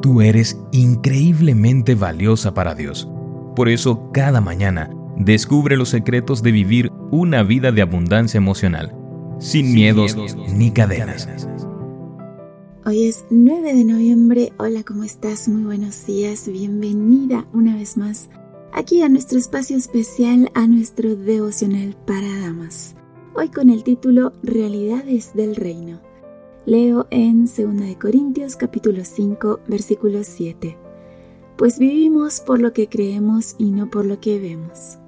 Tú eres increíblemente valiosa para Dios. Por eso, cada mañana, descubre los secretos de vivir una vida de abundancia emocional, sin, miedos, ni cadenas. Hoy es 9 de noviembre. Hola, ¿cómo estás? Muy buenos días. Bienvenida una vez más aquí a nuestro espacio especial, a nuestro devocional para damas. Hoy con el título Realidades del Reino. Leo en 2 Corintios capítulo 5 versículo 7. Pues vivimos por lo que creemos y no por lo que vemos.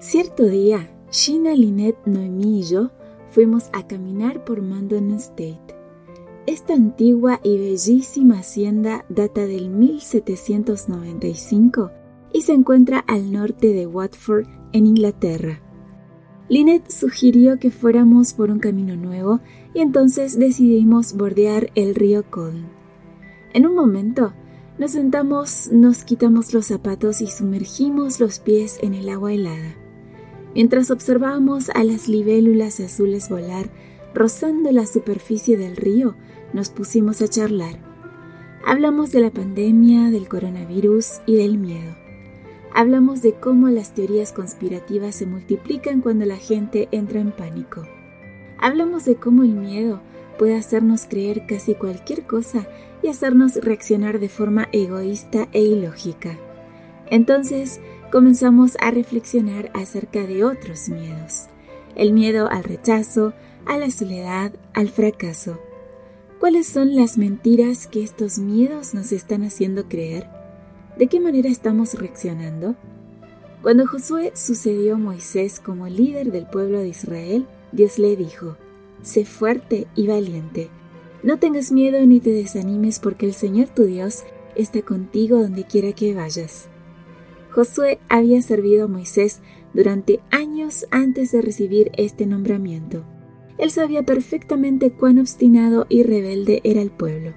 Cierto día, Gina, Lynette, Noemí y yo fuimos a caminar por Mandon State. Esta antigua y bellísima hacienda data del 1795 y se encuentra al norte de Watford, en Inglaterra. Lynette sugirió que fuéramos por un camino nuevo y entonces decidimos bordear el río Colne. En un momento, nos sentamos, nos quitamos los zapatos y sumergimos los pies en el agua helada. Mientras observábamos a las libélulas azules volar, rozando la superficie del río, nos pusimos a charlar. Hablamos de la pandemia, del coronavirus y del miedo. Hablamos de cómo las teorías conspirativas se multiplican cuando la gente entra en pánico. Hablamos de cómo el miedo puede hacernos creer casi cualquier cosa y hacernos reaccionar de forma egoísta e ilógica. Entonces comenzamos a reflexionar acerca de otros miedos. El miedo al rechazo, a la soledad, al fracaso. ¿Cuáles son las mentiras que estos miedos nos están haciendo creer? ¿De qué manera estamos reaccionando? Cuando Josué sucedió a Moisés como líder del pueblo de Israel, Dios le dijo, Sé fuerte y valiente. No tengas miedo ni te desanimes porque el Señor tu Dios está contigo donde quiera que vayas. Josué había servido a Moisés durante años antes de recibir este nombramiento. Él sabía perfectamente cuán obstinado y rebelde era el pueblo.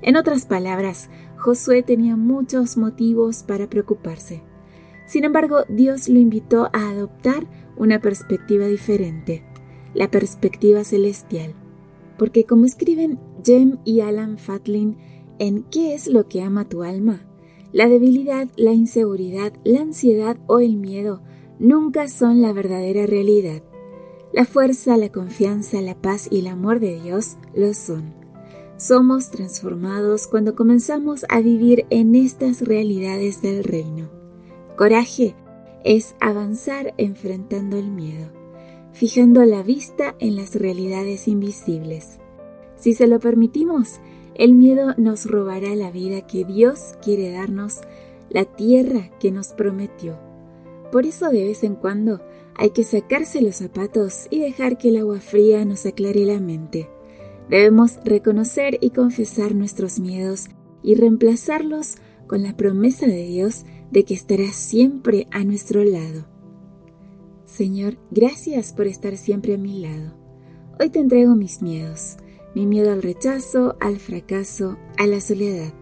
En otras palabras, Josué tenía muchos motivos para preocuparse. Sin embargo, Dios lo invitó a adoptar una perspectiva diferente, la perspectiva celestial. Porque como escriben Jem y Alan Fatlin en ¿Qué es lo que ama tu alma? La debilidad, la inseguridad, la ansiedad o el miedo nunca son la verdadera realidad. La fuerza, la confianza, la paz y el amor de Dios lo son. Somos transformados cuando comenzamos a vivir en estas realidades del reino. Coraje es avanzar enfrentando el miedo, fijando la vista en las realidades invisibles. Si se lo permitimos, el miedo nos robará la vida que Dios quiere darnos, la tierra que nos prometió. Por eso de vez en cuando hay que sacarse los zapatos y dejar que el agua fría nos aclare la mente. Debemos reconocer y confesar nuestros miedos y reemplazarlos con la promesa de Dios de que estará siempre a nuestro lado. Señor, gracias por estar siempre a mi lado. Hoy te entrego mis miedos, mi miedo al rechazo, al fracaso, a la soledad.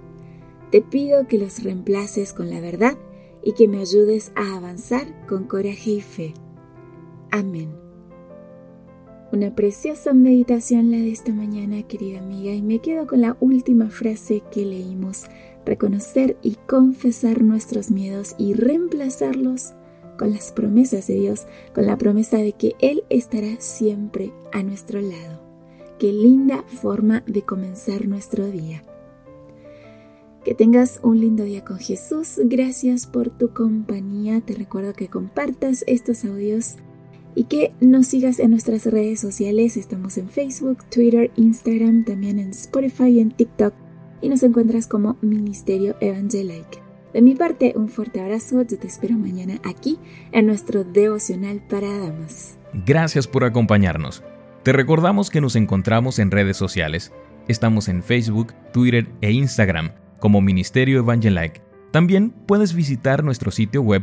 Te pido que los reemplaces con la verdad y que me ayudes a avanzar con coraje y fe. Amén. Una preciosa meditación la de esta mañana, querida amiga, y me quedo con la última frase que leímos, reconocer y confesar nuestros miedos y reemplazarlos con las promesas de Dios, con la promesa de que Él estará siempre a nuestro lado. Qué linda forma de comenzar nuestro día. Que tengas un lindo día con Jesús. Gracias por tu compañía. Te recuerdo que compartas estos audios y que nos sigas en nuestras redes sociales. Estamos en Facebook, Twitter, Instagram, también en Spotify y en TikTok y nos encuentras como Ministerio Evangelique. De mi parte, un fuerte abrazo. Yo te espero mañana aquí en nuestro devocional para damas. Gracias por acompañarnos. Te recordamos que nos encontramos en redes sociales. Estamos en Facebook, Twitter e Instagram como Ministerio Evangelique. También puedes visitar nuestro sitio web